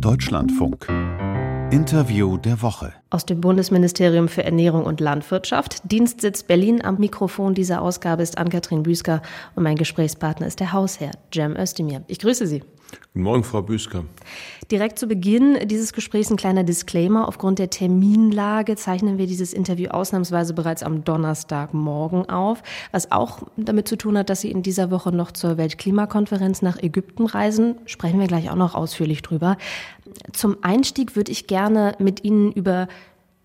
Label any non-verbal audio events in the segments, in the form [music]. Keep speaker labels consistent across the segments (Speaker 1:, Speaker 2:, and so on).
Speaker 1: Deutschlandfunk. Interview der Woche.
Speaker 2: Aus dem Bundesministerium für Ernährung und Landwirtschaft. Dienstsitz Berlin am Mikrofon dieser Ausgabe ist Ann-Kathrin Büsker und mein Gesprächspartner ist der Hausherr, Cem Özdemir. Ich grüße Sie.
Speaker 3: Guten Morgen, Frau Büsker.
Speaker 2: Direkt zu Beginn dieses Gesprächs ein kleiner Disclaimer. Aufgrund der Terminlage zeichnen wir dieses Interview ausnahmsweise bereits am Donnerstagmorgen auf, was auch damit zu tun hat, dass Sie in dieser Woche noch zur Weltklimakonferenz nach Ägypten reisen. Sprechen wir gleich auch noch ausführlich drüber. Zum Einstieg würde ich gerne mit Ihnen über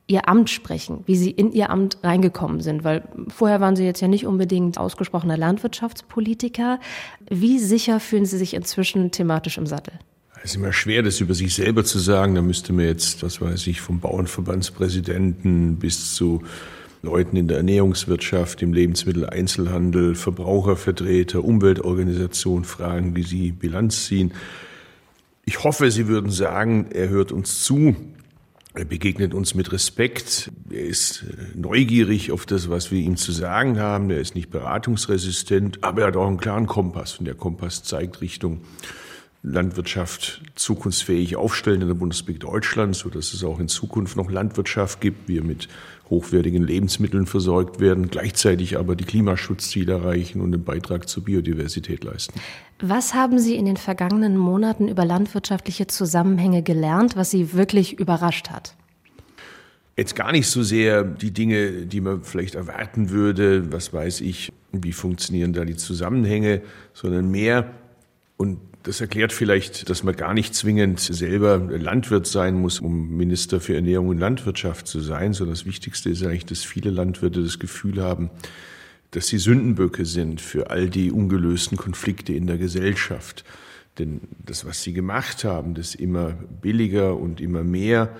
Speaker 2: Ihr Amt sprechen, wie Sie in Ihr Amt reingekommen sind, weil vorher waren Sie jetzt ja nicht unbedingt ausgesprochener Landwirtschaftspolitiker. Wie sicher fühlen Sie sich inzwischen thematisch im Sattel?
Speaker 3: Es ist immer schwer, das über sich selber zu sagen. Da müsste man jetzt, was weiß ich, vom Bauernverbandspräsidenten bis zu Leuten in der Ernährungswirtschaft, im Lebensmitteleinzelhandel, Verbrauchervertreter, Umweltorganisationen fragen, wie sie Bilanz ziehen. Ich hoffe, Sie würden sagen, er hört uns zu. Er begegnet uns mit Respekt. Er ist äh, neugierig auf das, was wir ihm zu sagen haben. Er ist nicht beratungsresistent, aber er hat auch einen klaren Kompass. Und der Kompass zeigt Richtung Landwirtschaft zukunftsfähig aufstellen in der Bundesrepublik Deutschland, so dass es auch in Zukunft noch Landwirtschaft gibt, wir mit hochwertigen Lebensmitteln versorgt werden, gleichzeitig aber die Klimaschutzziele erreichen und einen Beitrag zur Biodiversität leisten.
Speaker 2: Was haben Sie in den vergangenen Monaten über landwirtschaftliche Zusammenhänge gelernt, was Sie wirklich überrascht hat?
Speaker 3: Jetzt gar nicht so sehr die Dinge, die man vielleicht erwarten würde, was weiß ich, wie funktionieren da die Zusammenhänge, sondern mehr, und das erklärt vielleicht, dass man gar nicht zwingend selber Landwirt sein muss, um Minister für Ernährung und Landwirtschaft zu sein, sondern das Wichtigste ist eigentlich, dass viele Landwirte das Gefühl haben, dass sie Sündenböcke sind für all die ungelösten Konflikte in der Gesellschaft. Denn das, was sie gemacht haben, das immer billiger und immer mehr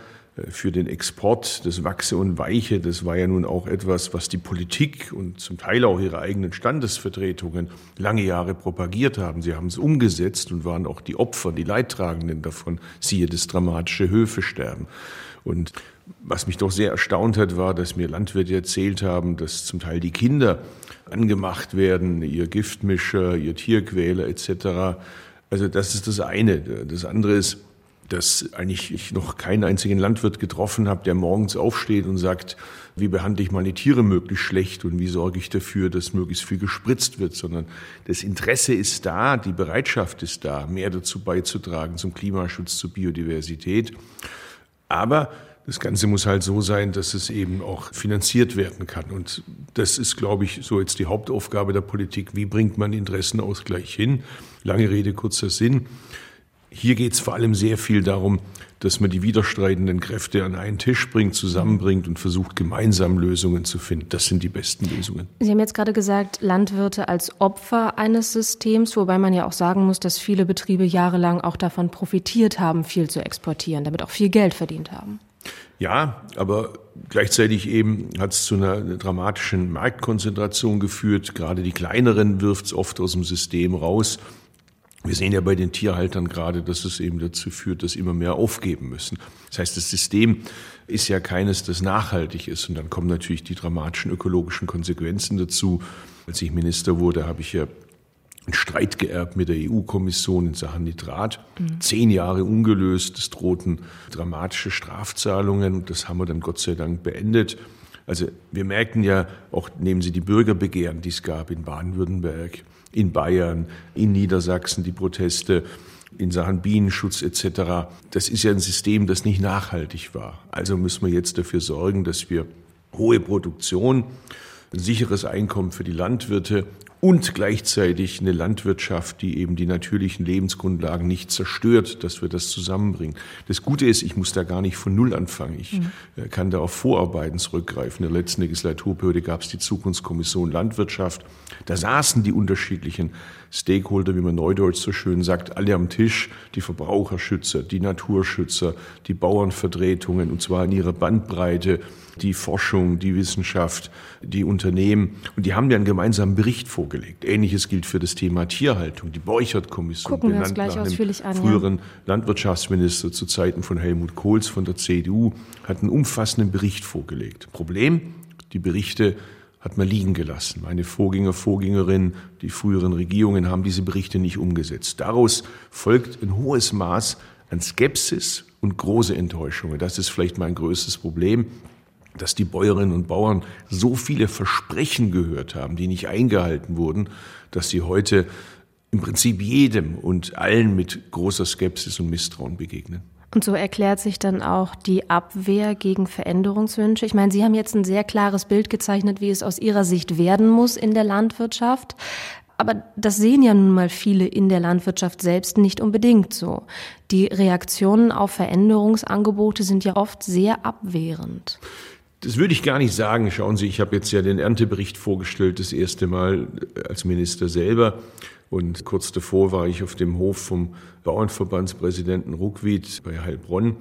Speaker 3: für den Export, das Wachse und Weiche, das war ja nun auch etwas, was die Politik und zum Teil auch ihre eigenen Standesvertretungen lange Jahre propagiert haben. Sie haben es umgesetzt und waren auch die Opfer, die Leidtragenden davon, siehe das dramatische Höfesterben. Und was mich doch sehr erstaunt hat, war, dass mir Landwirte erzählt haben, dass zum Teil die Kinder angemacht werden, ihr Giftmischer, ihr Tierquäler etc. Also das ist das eine. Das andere ist, dass eigentlich ich noch keinen einzigen Landwirt getroffen habe, der morgens aufsteht und sagt, wie behandle ich meine Tiere möglichst schlecht und wie sorge ich dafür, dass möglichst viel gespritzt wird, sondern das Interesse ist da, die Bereitschaft ist da, mehr dazu beizutragen zum Klimaschutz, zur Biodiversität. Aber das Ganze muss halt so sein, dass es eben auch finanziert werden kann. Und das ist, glaube ich, so jetzt die Hauptaufgabe der Politik. Wie bringt man Interessenausgleich hin? Lange Rede, kurzer Sinn. Hier geht es vor allem sehr viel darum, dass man die widerstreitenden Kräfte an einen Tisch bringt, zusammenbringt und versucht, gemeinsam Lösungen zu finden. Das sind die besten Lösungen.
Speaker 2: Sie haben jetzt gerade gesagt, Landwirte als Opfer eines Systems, wobei man ja auch sagen muss, dass viele Betriebe jahrelang auch davon profitiert haben, viel zu exportieren, damit auch viel Geld verdient haben.
Speaker 3: Ja, aber gleichzeitig eben hat es zu einer dramatischen Marktkonzentration geführt. Gerade die kleineren wirft es oft aus dem System raus. Wir sehen ja bei den Tierhaltern gerade, dass es eben dazu führt, dass immer mehr aufgeben müssen. Das heißt, das System ist ja keines, das nachhaltig ist. Und dann kommen natürlich die dramatischen ökologischen Konsequenzen dazu. Als ich Minister wurde, habe ich ja einen Streit geerbt mit der EU-Kommission in Sachen Nitrat. Mhm. Zehn Jahre ungelöst. Es drohten dramatische Strafzahlungen. Und das haben wir dann Gott sei Dank beendet. Also wir merken ja, auch nehmen Sie die Bürgerbegehren, die es gab in Baden-Württemberg, in Bayern, in Niedersachsen, die Proteste in Sachen Bienenschutz etc. Das ist ja ein System, das nicht nachhaltig war. Also müssen wir jetzt dafür sorgen, dass wir hohe Produktion, ein sicheres Einkommen für die Landwirte und gleichzeitig eine Landwirtschaft, die eben die natürlichen Lebensgrundlagen nicht zerstört, dass wir das zusammenbringen. Das Gute ist, ich muss da gar nicht von Null anfangen. Ich mhm. kann da auf Vorarbeiten zurückgreifen. In der letzten Legislaturperiode gab es die Zukunftskommission Landwirtschaft. Da saßen die unterschiedlichen Stakeholder, wie man neudeutsch so schön sagt, alle am Tisch, die Verbraucherschützer, die Naturschützer, die Bauernvertretungen, und zwar in ihrer Bandbreite, die Forschung, die Wissenschaft, die Unternehmen. Und die haben ja einen gemeinsamen Bericht vorgelegt. Ähnliches gilt für das Thema Tierhaltung. Die Borchert-Kommission,
Speaker 2: benannt nach dem
Speaker 3: an, früheren ja. Landwirtschaftsminister zu Zeiten von Helmut Kohls von der CDU, hat einen umfassenden Bericht vorgelegt. Problem, die Berichte hat man liegen gelassen. Meine Vorgänger, Vorgängerinnen, die früheren Regierungen haben diese Berichte nicht umgesetzt. Daraus folgt ein hohes Maß an Skepsis und große Enttäuschungen. Das ist vielleicht mein größtes Problem, dass die Bäuerinnen und Bauern so viele Versprechen gehört haben, die nicht eingehalten wurden, dass sie heute im Prinzip jedem und allen mit großer Skepsis und Misstrauen begegnen.
Speaker 2: Und so erklärt sich dann auch die Abwehr gegen Veränderungswünsche. Ich meine, Sie haben jetzt ein sehr klares Bild gezeichnet, wie es aus Ihrer Sicht werden muss in der Landwirtschaft. Aber das sehen ja nun mal viele in der Landwirtschaft selbst nicht unbedingt so. Die Reaktionen auf Veränderungsangebote sind ja oft sehr abwehrend.
Speaker 3: Das würde ich gar nicht sagen. Schauen Sie, ich habe jetzt ja den Erntebericht vorgestellt, das erste Mal als Minister selber. Und kurz davor war ich auf dem Hof vom Bauernverbandspräsidenten Ruckwied bei Heilbronn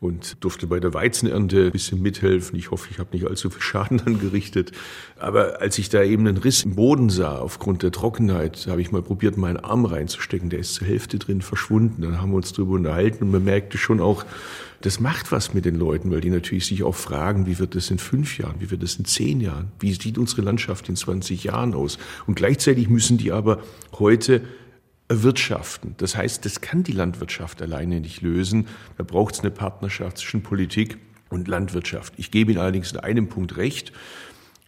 Speaker 3: und durfte bei der Weizenernte ein bisschen mithelfen. Ich hoffe, ich habe nicht allzu viel Schaden [laughs] angerichtet. Aber als ich da eben einen Riss im Boden sah aufgrund der Trockenheit, habe ich mal probiert, meinen Arm reinzustecken. Der ist zur Hälfte drin verschwunden. Dann haben wir uns darüber unterhalten und man merkte schon auch, das macht was mit den Leuten, weil die natürlich sich auch fragen, wie wird das in fünf Jahren, wie wird das in zehn Jahren, wie sieht unsere Landschaft in 20 Jahren aus. Und gleichzeitig müssen die aber heute erwirtschaften. Das heißt, das kann die Landwirtschaft alleine nicht lösen. Da braucht es eine Partnerschaft zwischen Politik und Landwirtschaft. Ich gebe Ihnen allerdings in einem Punkt recht.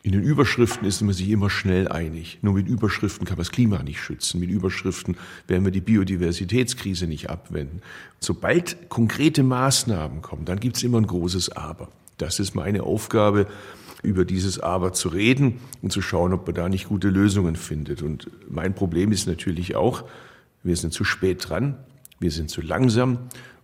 Speaker 3: In den Überschriften ist man sich immer schnell einig. Nur mit Überschriften kann man das Klima nicht schützen. Mit Überschriften werden wir die Biodiversitätskrise nicht abwenden. Sobald konkrete Maßnahmen kommen, dann gibt es immer ein großes Aber. Das ist meine Aufgabe, über dieses Aber zu reden und zu schauen, ob man da nicht gute Lösungen findet. Und mein Problem ist natürlich auch, wir sind zu spät dran, wir sind zu langsam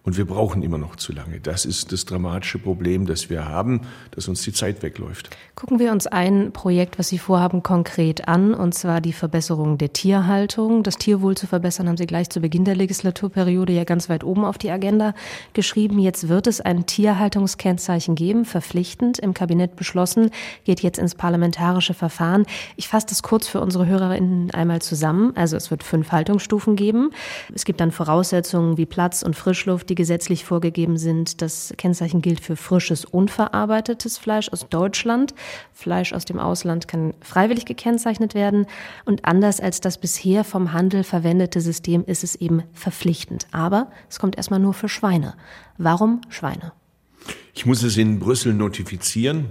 Speaker 3: und wir brauchen immer noch zu lange. Das ist das dramatische Problem, das wir haben, dass uns die Zeit wegläuft.
Speaker 2: Gucken wir uns ein Projekt, was Sie vorhaben, konkret an, und zwar die Verbesserung der Tierhaltung. Das Tierwohl zu verbessern, haben Sie gleich zu Beginn der Legislaturperiode ja ganz weit oben auf die Agenda geschrieben. Jetzt wird es ein Tierhaltungskennzeichen geben, verpflichtend, im Kabinett beschlossen, geht jetzt ins parlamentarische Verfahren. Ich fasse das kurz für unsere HörerInnen einmal zusammen. Also es wird fünf Haltungsstufen geben. Es gibt dann Voraussetzungen wie Platz und Frischluft, die gesetzlich vorgegeben sind. Das Kennzeichen gilt für frisches, unverarbeitetes Fleisch aus Deutschland. Fleisch aus dem Ausland kann freiwillig gekennzeichnet werden. Und anders als das bisher vom Handel verwendete System ist es eben verpflichtend. Aber es kommt erstmal nur für Schweine. Warum Schweine?
Speaker 3: Ich muss es in Brüssel notifizieren,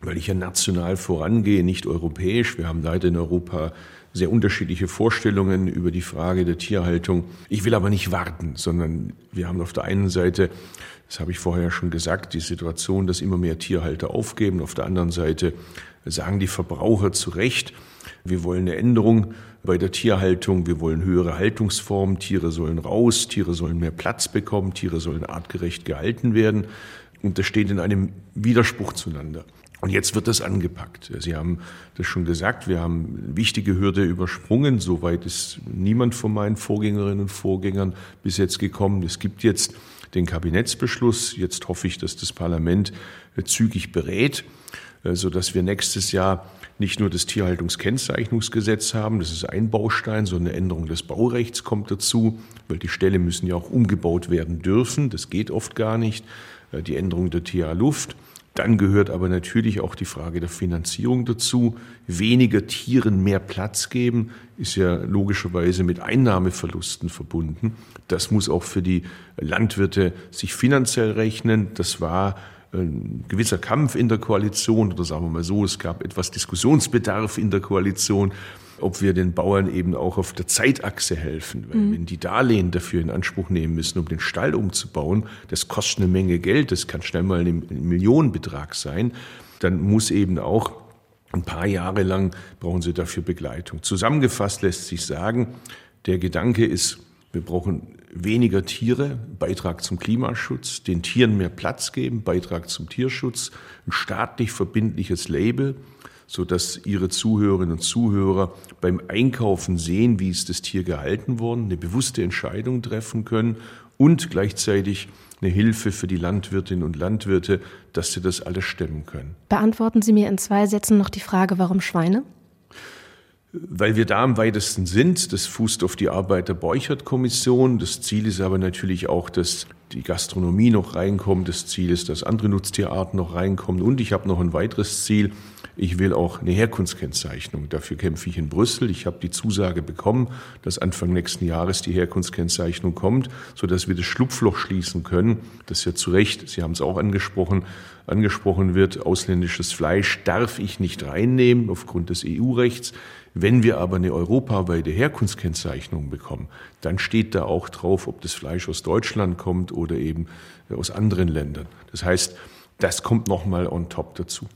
Speaker 3: weil ich ja national vorangehe, nicht europäisch. Wir haben leider in Europa sehr unterschiedliche Vorstellungen über die Frage der Tierhaltung. Ich will aber nicht warten, sondern wir haben auf der einen Seite, das habe ich vorher schon gesagt, die Situation, dass immer mehr Tierhalter aufgeben. Auf der anderen Seite sagen die Verbraucher zu Recht, wir wollen eine Änderung bei der Tierhaltung, wir wollen höhere Haltungsformen, Tiere sollen raus, Tiere sollen mehr Platz bekommen, Tiere sollen artgerecht gehalten werden. Und das steht in einem Widerspruch zueinander. Und jetzt wird das angepackt. Sie haben das schon gesagt, wir haben eine wichtige Hürde übersprungen. Soweit ist niemand von meinen Vorgängerinnen und Vorgängern bis jetzt gekommen. Es gibt jetzt den Kabinettsbeschluss. Jetzt hoffe ich, dass das Parlament zügig berät, sodass wir nächstes Jahr nicht nur das Tierhaltungskennzeichnungsgesetz haben, das ist ein Baustein, sondern eine Änderung des Baurechts kommt dazu, weil die Ställe müssen ja auch umgebaut werden dürfen. Das geht oft gar nicht. Die Änderung der TA Luft dann gehört aber natürlich auch die Frage der Finanzierung dazu. Weniger Tieren mehr Platz geben, ist ja logischerweise mit Einnahmeverlusten verbunden. Das muss auch für die Landwirte sich finanziell rechnen. Das war ein gewisser Kampf in der Koalition oder sagen wir mal so, es gab etwas Diskussionsbedarf in der Koalition ob wir den Bauern eben auch auf der Zeitachse helfen. Weil mhm. wenn die Darlehen dafür in Anspruch nehmen müssen, um den Stall umzubauen, das kostet eine Menge Geld, das kann schnell mal ein Millionenbetrag sein, dann muss eben auch ein paar Jahre lang brauchen sie dafür Begleitung. Zusammengefasst lässt sich sagen, der Gedanke ist, wir brauchen weniger Tiere, Beitrag zum Klimaschutz, den Tieren mehr Platz geben, Beitrag zum Tierschutz, ein staatlich verbindliches Label, so dass Ihre Zuhörerinnen und Zuhörer beim Einkaufen sehen, wie ist das Tier gehalten worden, eine bewusste Entscheidung treffen können und gleichzeitig eine Hilfe für die Landwirtinnen und Landwirte, dass sie das alles stemmen können.
Speaker 2: Beantworten Sie mir in zwei Sätzen noch die Frage, warum Schweine?
Speaker 3: Weil wir da am weitesten sind, das fußt auf die Arbeit der Beuchert-Kommission. Das Ziel ist aber natürlich auch, dass die Gastronomie noch reinkommt. Das Ziel ist, dass andere Nutztierarten noch reinkommen. Und ich habe noch ein weiteres Ziel. Ich will auch eine Herkunftskennzeichnung. Dafür kämpfe ich in Brüssel. Ich habe die Zusage bekommen, dass Anfang nächsten Jahres die Herkunftskennzeichnung kommt, sodass wir das Schlupfloch schließen können, das ja zu Recht, Sie haben es auch angesprochen, angesprochen wird, ausländisches Fleisch darf ich nicht reinnehmen aufgrund des EU-Rechts. Wenn wir aber eine europaweite Herkunftskennzeichnung bekommen, dann steht da auch drauf, ob das Fleisch aus Deutschland kommt oder eben aus anderen Ländern. Das heißt, das kommt nochmal on top dazu.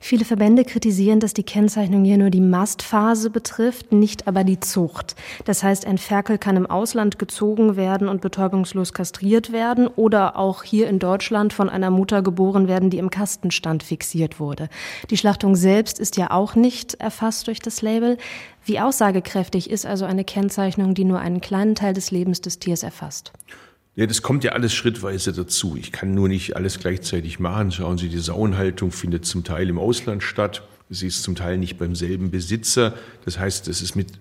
Speaker 2: Viele Verbände kritisieren, dass die Kennzeichnung hier nur die Mastphase betrifft, nicht aber die Zucht. Das heißt, ein Ferkel kann im Ausland gezogen werden und betäubungslos kastriert werden oder auch hier in Deutschland von einer Mutter geboren werden, die im Kastenstand fixiert wurde. Die Schlachtung selbst ist ja auch nicht erfasst durch das Label. Wie aussagekräftig ist also eine Kennzeichnung, die nur einen kleinen Teil des Lebens des Tiers erfasst?
Speaker 3: Ja, das kommt ja alles schrittweise dazu. Ich kann nur nicht alles gleichzeitig machen. Schauen Sie, die Sauenhaltung findet zum Teil im Ausland statt. Sie ist zum Teil nicht beim selben Besitzer. Das heißt, es ist mit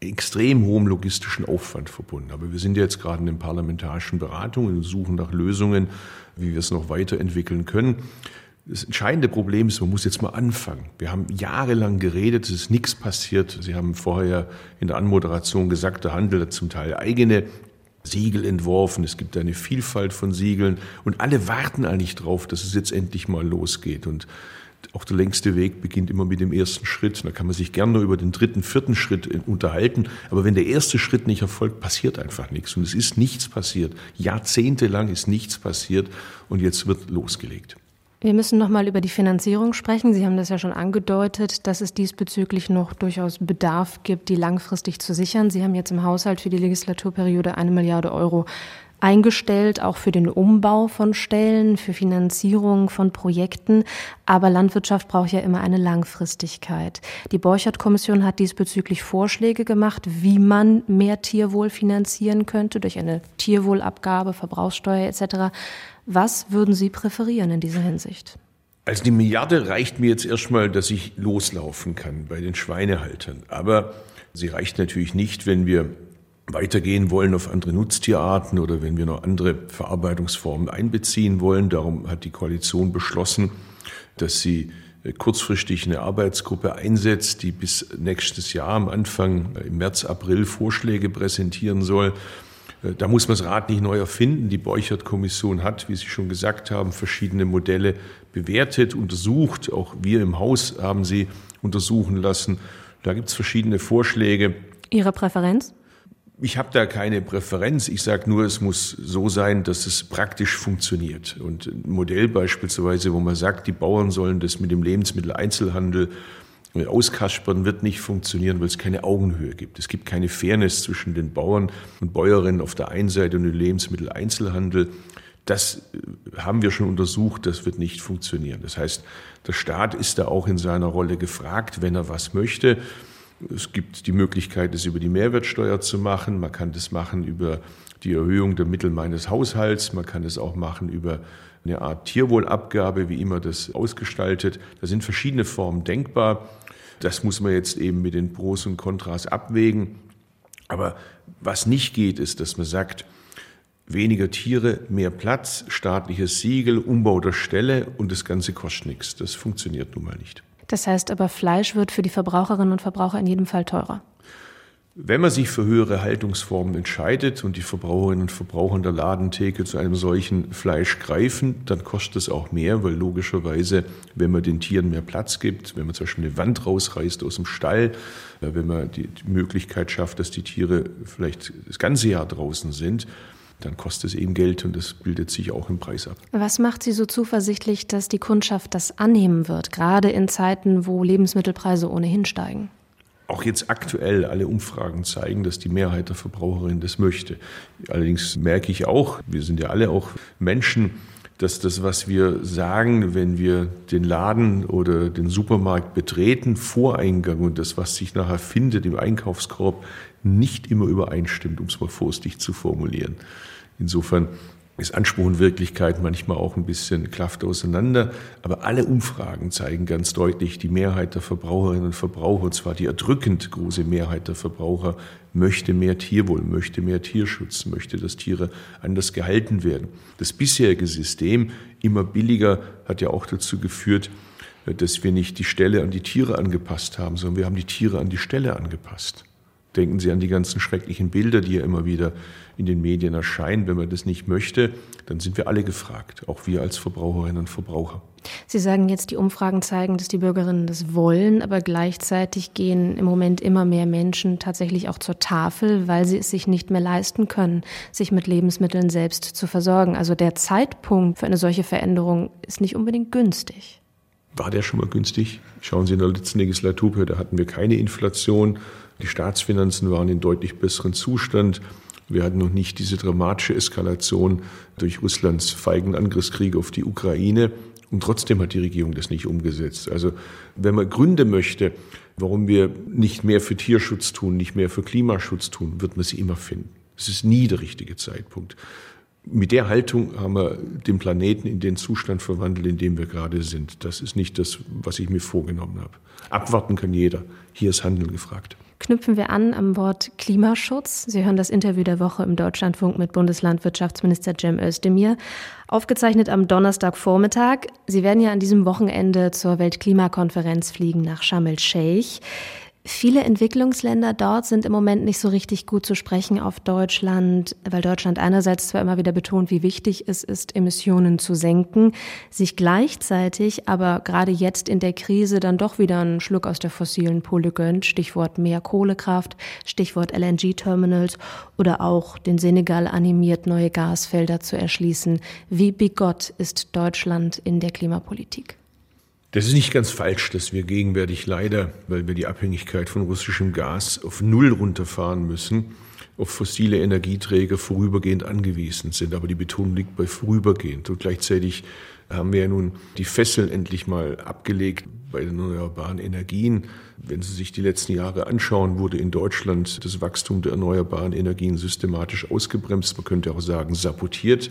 Speaker 3: extrem hohem logistischen Aufwand verbunden. Aber wir sind jetzt gerade in den parlamentarischen Beratungen und suchen nach Lösungen, wie wir es noch weiterentwickeln können. Das entscheidende Problem ist, man muss jetzt mal anfangen. Wir haben jahrelang geredet, es ist nichts passiert. Sie haben vorher in der Anmoderation gesagt, der Handel hat zum Teil eigene Siegel entworfen. Es gibt eine Vielfalt von Siegeln und alle warten eigentlich drauf, dass es jetzt endlich mal losgeht. Und auch der längste Weg beginnt immer mit dem ersten Schritt. Da kann man sich gerne nur über den dritten, vierten Schritt unterhalten. Aber wenn der erste Schritt nicht erfolgt, passiert einfach nichts. Und es ist nichts passiert. Jahrzehntelang ist nichts passiert und jetzt wird losgelegt.
Speaker 2: Wir müssen noch mal über die Finanzierung sprechen. Sie haben das ja schon angedeutet, dass es diesbezüglich noch durchaus Bedarf gibt, die langfristig zu sichern. Sie haben jetzt im Haushalt für die Legislaturperiode eine Milliarde Euro eingestellt, auch für den Umbau von Stellen, für Finanzierung von Projekten. Aber Landwirtschaft braucht ja immer eine Langfristigkeit. Die Borchert-Kommission hat diesbezüglich Vorschläge gemacht, wie man mehr Tierwohl finanzieren könnte durch eine Tierwohlabgabe, Verbrauchssteuer etc. Was würden Sie präferieren in dieser Hinsicht?
Speaker 3: Also die Milliarde reicht mir jetzt erstmal, dass ich loslaufen kann bei den Schweinehaltern. Aber sie reicht natürlich nicht, wenn wir weitergehen wollen auf andere Nutztierarten oder wenn wir noch andere Verarbeitungsformen einbeziehen wollen. Darum hat die Koalition beschlossen, dass sie kurzfristig eine Arbeitsgruppe einsetzt, die bis nächstes Jahr am Anfang im März, April Vorschläge präsentieren soll. Äh, da muss man das Rad nicht neu erfinden. Die Beuchert-Kommission hat, wie Sie schon gesagt haben, verschiedene Modelle bewertet, untersucht. Auch wir im Haus haben sie untersuchen lassen. Da gibt es verschiedene Vorschläge.
Speaker 2: Ihre Präferenz?
Speaker 3: Ich habe da keine Präferenz. Ich sage nur, es muss so sein, dass es praktisch funktioniert. Und ein Modell beispielsweise, wo man sagt, die Bauern sollen das mit dem Lebensmitteleinzelhandel Auskaspern wird nicht funktionieren, weil es keine Augenhöhe gibt. Es gibt keine Fairness zwischen den Bauern und Bäuerinnen auf der einen Seite und dem Lebensmitteleinzelhandel. Das äh, haben wir schon untersucht, das wird nicht funktionieren. Das heißt, der Staat ist da auch in seiner Rolle gefragt, wenn er was möchte. Es gibt die Möglichkeit, es über die Mehrwertsteuer zu machen. Man kann das machen über die Erhöhung der Mittel meines Haushalts. Man kann es auch machen über eine Art Tierwohlabgabe, wie immer das ausgestaltet. Da sind verschiedene Formen denkbar. Das muss man jetzt eben mit den Pros und Kontras abwägen. Aber was nicht geht, ist, dass man sagt, weniger Tiere, mehr Platz, staatliches Siegel, Umbau der Stelle und das Ganze kostet nichts. Das funktioniert nun mal nicht.
Speaker 2: Das heißt aber, Fleisch wird für die Verbraucherinnen und Verbraucher in jedem Fall teurer.
Speaker 3: Wenn man sich für höhere Haltungsformen entscheidet und die Verbraucherinnen und Verbraucher in der Ladentheke zu einem solchen Fleisch greifen, dann kostet es auch mehr, weil logischerweise, wenn man den Tieren mehr Platz gibt, wenn man zum Beispiel eine Wand rausreißt aus dem Stall, äh, wenn man die Möglichkeit schafft, dass die Tiere vielleicht das ganze Jahr draußen sind, dann kostet es eben Geld und das bildet sich auch im Preis ab.
Speaker 2: Was macht Sie so zuversichtlich, dass die Kundschaft das annehmen wird, gerade in Zeiten, wo Lebensmittelpreise ohnehin steigen?
Speaker 3: Auch jetzt aktuell alle Umfragen zeigen, dass die Mehrheit der Verbraucherinnen das möchte. Allerdings merke ich auch, wir sind ja alle auch Menschen, dass das, was wir sagen, wenn wir den Laden oder den Supermarkt betreten, Voreingang und das, was sich nachher findet im Einkaufskorb, nicht immer übereinstimmt, um es mal vorsichtig zu formulieren. Insofern ist Anspruch und Wirklichkeit manchmal auch ein bisschen klafft auseinander. Aber alle Umfragen zeigen ganz deutlich, die Mehrheit der Verbraucherinnen und Verbraucher, und zwar die erdrückend große Mehrheit der Verbraucher, möchte mehr Tierwohl, möchte mehr Tierschutz, möchte, dass Tiere anders gehalten werden. Das bisherige System, immer billiger, hat ja auch dazu geführt, dass wir nicht die Stelle an die Tiere angepasst haben, sondern wir haben die Tiere an die Stelle angepasst. Denken Sie an die ganzen schrecklichen Bilder, die ja immer wieder in den Medien erscheinen. Wenn man das nicht möchte, dann sind wir alle gefragt, auch wir als Verbraucherinnen und Verbraucher.
Speaker 2: Sie sagen jetzt, die Umfragen zeigen, dass die Bürgerinnen das wollen, aber gleichzeitig gehen im Moment immer mehr Menschen tatsächlich auch zur Tafel, weil sie es sich nicht mehr leisten können, sich mit Lebensmitteln selbst zu versorgen. Also der Zeitpunkt für eine solche Veränderung ist nicht unbedingt günstig.
Speaker 3: War der schon mal günstig? Schauen Sie in der letzten Legislaturperiode hatten wir keine Inflation. Die Staatsfinanzen waren in deutlich besseren Zustand. Wir hatten noch nicht diese dramatische Eskalation durch Russlands feigen Angriffskrieg auf die Ukraine. Und trotzdem hat die Regierung das nicht umgesetzt. Also wenn man Gründe möchte, warum wir nicht mehr für Tierschutz tun, nicht mehr für Klimaschutz tun, wird man sie immer finden. Es ist nie der richtige Zeitpunkt. Mit der Haltung haben wir den Planeten in den Zustand verwandelt, in dem wir gerade sind. Das ist nicht das, was ich mir vorgenommen habe. Abwarten kann jeder. Hier ist Handeln gefragt
Speaker 2: knüpfen wir an am Wort Klimaschutz. Sie hören das Interview der Woche im Deutschlandfunk mit Bundeslandwirtschaftsminister Cem Özdemir, aufgezeichnet am Donnerstagvormittag. Sie werden ja an diesem Wochenende zur Weltklimakonferenz fliegen nach Sharm el-Sheikh. Viele Entwicklungsländer dort sind im Moment nicht so richtig gut zu sprechen auf Deutschland, weil Deutschland einerseits zwar immer wieder betont, wie wichtig es ist, Emissionen zu senken, sich gleichzeitig aber gerade jetzt in der Krise dann doch wieder einen Schluck aus der fossilen Pole gönnt. Stichwort mehr Kohlekraft, Stichwort LNG-Terminals oder auch den Senegal animiert, neue Gasfelder zu erschließen. Wie bigott ist Deutschland in der Klimapolitik?
Speaker 3: Das ist nicht ganz falsch, dass wir gegenwärtig leider, weil wir die Abhängigkeit von russischem Gas auf Null runterfahren müssen, auf fossile Energieträger vorübergehend angewiesen sind. Aber die Betonung liegt bei vorübergehend. Und gleichzeitig haben wir ja nun die Fessel endlich mal abgelegt bei den erneuerbaren Energien. Wenn Sie sich die letzten Jahre anschauen, wurde in Deutschland das Wachstum der erneuerbaren Energien systematisch ausgebremst. Man könnte auch sagen, sabotiert.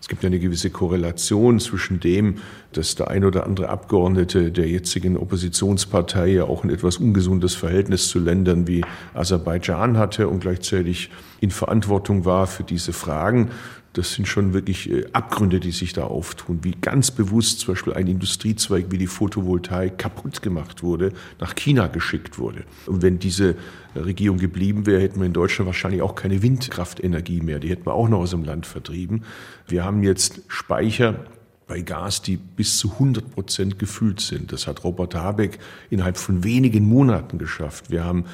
Speaker 3: Es gibt eine gewisse Korrelation zwischen dem, dass der ein oder andere Abgeordnete der jetzigen Oppositionspartei ja auch ein etwas ungesundes Verhältnis zu Ländern wie Aserbaidschan hatte und gleichzeitig in Verantwortung war für diese Fragen. Das sind schon wirklich äh, Abgründe, die sich da auftun, wie ganz bewusst zum Beispiel ein Industriezweig wie die Photovoltaik kaputt gemacht wurde, nach China geschickt wurde. Und wenn diese Regierung geblieben wäre, hätten wir in Deutschland wahrscheinlich auch keine Windkraftenergie mehr. Die hätten wir auch noch aus dem Land vertrieben. Wir haben jetzt Speicher bei Gas, die bis zu 100 Prozent gefüllt sind. Das hat Robert Habeck innerhalb von wenigen Monaten geschafft. Wir haben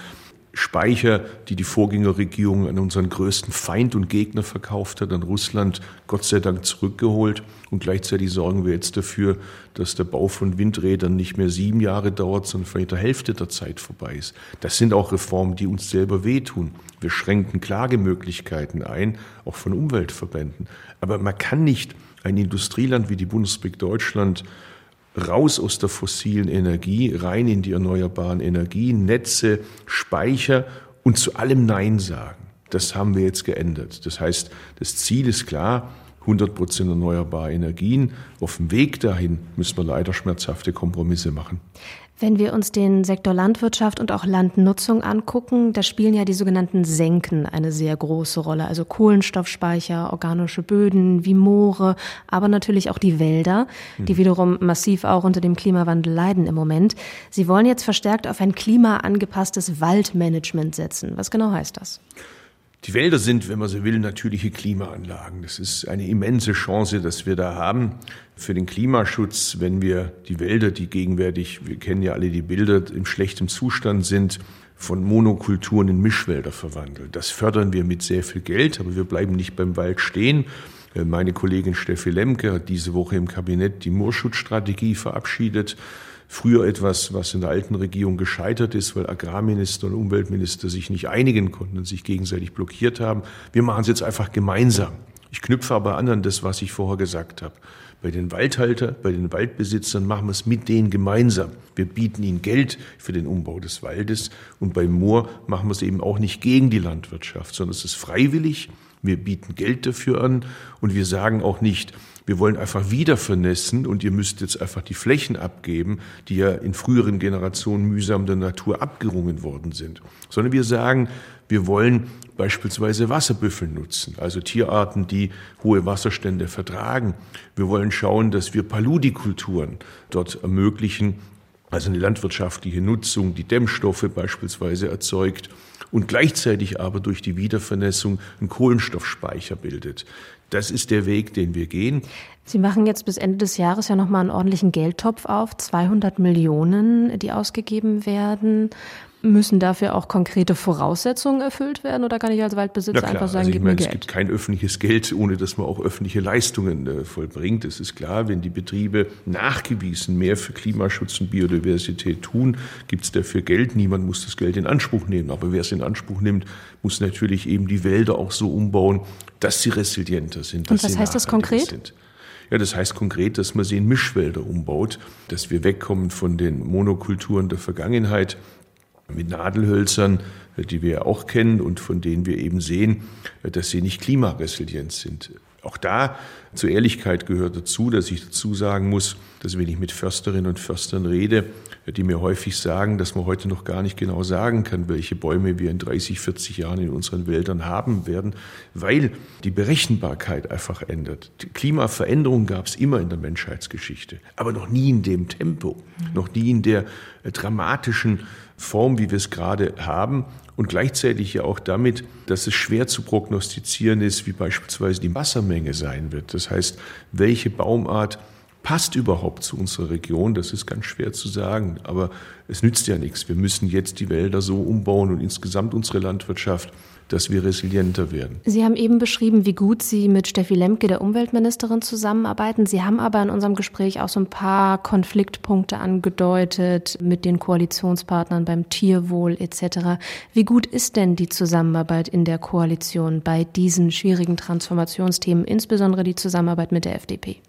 Speaker 3: Speicher, die die Vorgängerregierung an unseren größten Feind und Gegner verkauft hat, an Russland Gott sei Dank zurückgeholt. Und gleichzeitig sorgen wir jetzt dafür, dass der Bau von Windrädern nicht mehr sieben Jahre dauert, sondern vielleicht der Hälfte der Zeit vorbei ist. Das sind auch Reformen, die uns selber wehtun. Wir schränken Klagemöglichkeiten ein, auch von Umweltverbänden. Aber man kann nicht ein Industrieland wie die Bundesrepublik Deutschland raus aus der fossilen Energie, rein in die erneuerbaren Energien, Netze, Speicher und zu allem Nein sagen. Das haben wir jetzt geändert. Das heißt, das Ziel ist klar, 100 Prozent erneuerbare Energien. Auf dem Weg dahin müssen wir leider schmerzhafte Kompromisse machen.
Speaker 2: Wenn wir uns den Sektor Landwirtschaft und auch Landnutzung angucken, da spielen ja die sogenannten Senken eine sehr große Rolle. Also Kohlenstoffspeicher, organische Böden wie Moore, aber natürlich auch die Wälder, die mhm. wiederum massiv auch unter dem Klimawandel leiden im Moment. Sie wollen jetzt verstärkt auf ein klimaangepasstes Waldmanagement setzen. Was genau heißt das?
Speaker 3: Die Wälder sind, wenn man so will, natürliche Klimaanlagen. Das ist eine immense Chance, dass wir da haben für den Klimaschutz, wenn wir die Wälder, die gegenwärtig, wir kennen ja alle die Bilder, im schlechten Zustand sind, von Monokulturen in Mischwälder verwandeln. Das fördern wir mit sehr viel Geld, aber wir bleiben nicht beim Wald stehen. Äh, meine Kollegin Steffi Lemke hat diese Woche im Kabinett die Moorschutzstrategie verabschiedet. Früher etwas, was in der alten Regierung gescheitert ist, weil Agrarminister und Umweltminister sich nicht einigen konnten und sich gegenseitig blockiert haben. Wir machen es jetzt einfach gemeinsam. Ich knüpfe aber an an das, was ich vorher gesagt habe. Bei den Waldhalter, bei den Waldbesitzern machen wir es mit denen gemeinsam. Wir bieten ihnen Geld für den Umbau des Waldes und beim Moor machen wir es eben auch nicht gegen die Landwirtschaft, sondern es ist freiwillig. Wir bieten Geld dafür an und wir sagen auch nicht, wir wollen einfach wieder vernässen und ihr müsst jetzt einfach die Flächen abgeben, die ja in früheren Generationen mühsam der Natur abgerungen worden sind. Sondern wir sagen, Wir wollen beispielsweise Wasserbüffel nutzen, also Tierarten, die hohe Wasserstände vertragen. Wir wollen schauen, dass wir Paludikulturen dort ermöglichen, also eine landwirtschaftliche Nutzung, die Dämmstoffe beispielsweise erzeugt und gleichzeitig aber durch die Wiedervernässung einen Kohlenstoffspeicher bildet. Das ist der Weg, den wir gehen.
Speaker 2: Sie machen jetzt bis Ende des Jahres ja nochmal einen ordentlichen Geldtopf auf, 200 Millionen, die ausgegeben werden. Müssen dafür auch konkrete Voraussetzungen erfüllt werden oder kann ich als Waldbesitzer einfach sagen,
Speaker 3: also
Speaker 2: gib
Speaker 3: meine? Es gibt kein öffentliches Geld, ohne dass man auch öffentliche Leistungen äh, vollbringt. Es ist klar, wenn die Betriebe nachgewiesen mehr für Klimaschutz und Biodiversität tun, gibt es dafür Geld. Niemand muss das Geld in Anspruch nehmen. Aber wer es in Anspruch nimmt, muss natürlich eben die Wälder auch so umbauen, dass sie resilienter sind.
Speaker 2: Und was heißt das konkret?
Speaker 3: Sind. Ja, das heißt konkret, dass man sie in Mischwälder umbaut, dass wir wegkommen von den Monokulturen der Vergangenheit, mit Nadelhölzern, die wir auch kennen und von denen wir eben sehen, dass sie nicht klimaresilient sind. Auch da zur Ehrlichkeit gehört dazu, dass ich dazu sagen muss, dass wenn ich mit Försterinnen und Förstern rede, die mir häufig sagen, dass man heute noch gar nicht genau sagen kann, welche Bäume wir in 30, 40 Jahren in unseren Wäldern haben werden, weil die Berechenbarkeit einfach ändert. Die Klimaveränderung gab es immer in der Menschheitsgeschichte, aber noch nie in dem Tempo, noch nie in der dramatischen Form, wie wir es gerade haben und gleichzeitig ja auch damit, dass es schwer zu prognostizieren ist, wie beispielsweise die Wassermenge sein wird. Das heißt, welche Baumart passt überhaupt zu unserer Region, das ist ganz schwer zu sagen. Aber es nützt ja nichts. Wir müssen jetzt die Wälder so umbauen und insgesamt unsere Landwirtschaft dass wir resilienter werden.
Speaker 2: Sie haben eben beschrieben, wie gut Sie mit Steffi Lemke, der Umweltministerin, zusammenarbeiten. Sie haben aber in unserem Gespräch auch so ein paar Konfliktpunkte angedeutet mit den Koalitionspartnern beim Tierwohl etc. Wie gut ist denn die Zusammenarbeit in der Koalition bei diesen schwierigen Transformationsthemen, insbesondere die Zusammenarbeit mit der FDP?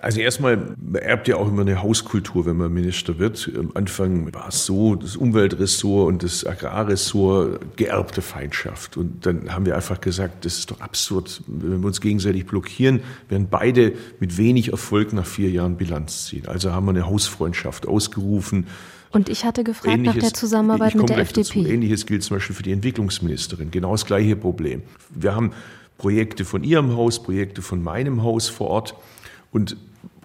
Speaker 3: Also erstmal erbt ja auch immer eine Hauskultur, wenn man Minister wird. Am Anfang war es so, das Umweltressort und das Agrarressort geerbte Feindschaft. Und dann haben wir einfach gesagt, das ist doch absurd, wenn wir uns gegenseitig blockieren, werden beide mit wenig Erfolg nach vier Jahren Bilanz ziehen. Also haben wir eine Hausfreundschaft ausgerufen.
Speaker 2: Und ich hatte gefragt Ähnliches, nach der Zusammenarbeit mit der FDP.
Speaker 3: Dazu. Ähnliches gilt zum Beispiel für die Entwicklungsministerin. Genau das gleiche Problem. Wir haben Projekte von ihrem Haus, Projekte von meinem Haus vor Ort und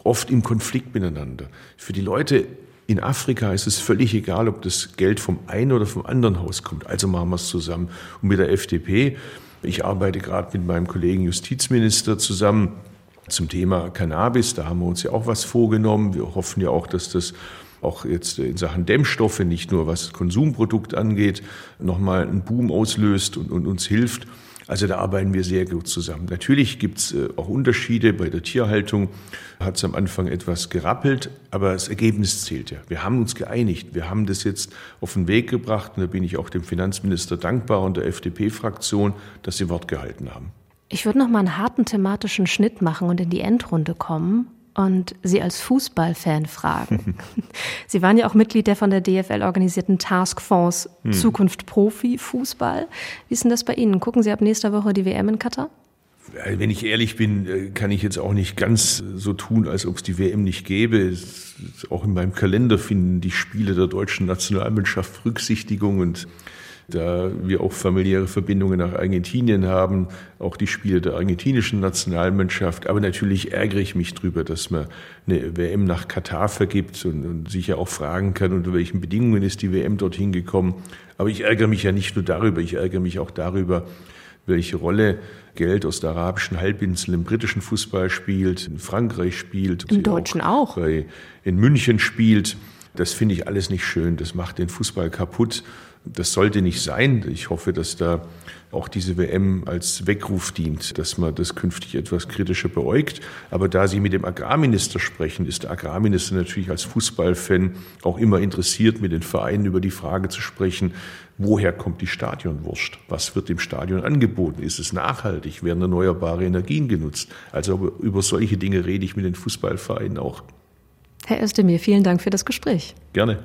Speaker 3: oft im Konflikt miteinander. Für die Leute in Afrika ist es völlig egal, ob das Geld vom einen oder vom anderen Haus kommt. Also machen wir es zusammen. Und mit der FDP, ich arbeite gerade mit meinem Kollegen Justizminister zusammen zum Thema Cannabis. Da haben wir uns ja auch was vorgenommen. Wir hoffen ja auch, dass das auch jetzt in Sachen Dämmstoffe, nicht nur was Konsumprodukt angeht, nochmal einen Boom auslöst und, und uns hilft. Also da arbeiten wir sehr gut zusammen. Natürlich gibt es äh, auch Unterschiede. Bei der Tierhaltung hat es am Anfang etwas gerappelt, aber das Ergebnis zählt ja. Wir haben uns geeinigt. Wir haben das jetzt auf den Weg gebracht und da bin ich auch dem Finanzminister dankbar und der FDP-Fraktion, dass sie Wort gehalten haben.
Speaker 2: Ich würde noch mal einen harten thematischen Schnitt machen und in die Endrunde kommen und Sie als Fußballfan fragen. [laughs] Sie waren ja auch Mitglied der von der DFL organisierten Taskforce hm. Zukunft Profi Fußball. Wie ist denn das bei Ihnen? Gucken Sie ab nächster Woche die WM in Katar?
Speaker 3: Wenn ich ehrlich bin, äh, kann ich jetzt auch nicht ganz so tun, als ob es die WM nicht gäbe. Auch in meinem Kalender finden die Spiele der deutschen Nationalmannschaft Rücksichtigung und da wir auch familiäre Verbindungen nach Argentinien haben, auch die Spiele der argentinischen Nationalmannschaft. Aber natürlich ärgere ich mich drüber, dass man eine WM nach Katar vergibt und, und sich ja auch fragen kann, unter welchen Bedingungen ist die WM dorthin gekommen. Aber ich ärgere mich ja nicht nur darüber, ich ärgere mich auch darüber, welche Rolle Geld aus der arabischen Halbinsel im britischen Fußball spielt, in Frankreich spielt.
Speaker 2: Im Deutschen auch. auch.
Speaker 3: Bei, in München spielt. Das finde ich alles nicht schön. Das macht den Fußball kaputt. Das sollte nicht sein. Ich hoffe, dass da auch diese WM als Weckruf dient, dass man das künftig etwas kritischer beäugt. Aber da Sie mit dem Agrarminister sprechen, ist der Agrarminister natürlich als Fußballfan auch immer interessiert, mit den Vereinen über die Frage zu sprechen, woher kommt die Stadionwurst? Was wird dem Stadion angeboten? Ist es nachhaltig? Werden erneuerbare Energien genutzt? Also über solche Dinge rede ich mit den Fußballvereinen auch.
Speaker 2: Herr Özdemir, vielen Dank für das Gespräch.
Speaker 3: Gerne.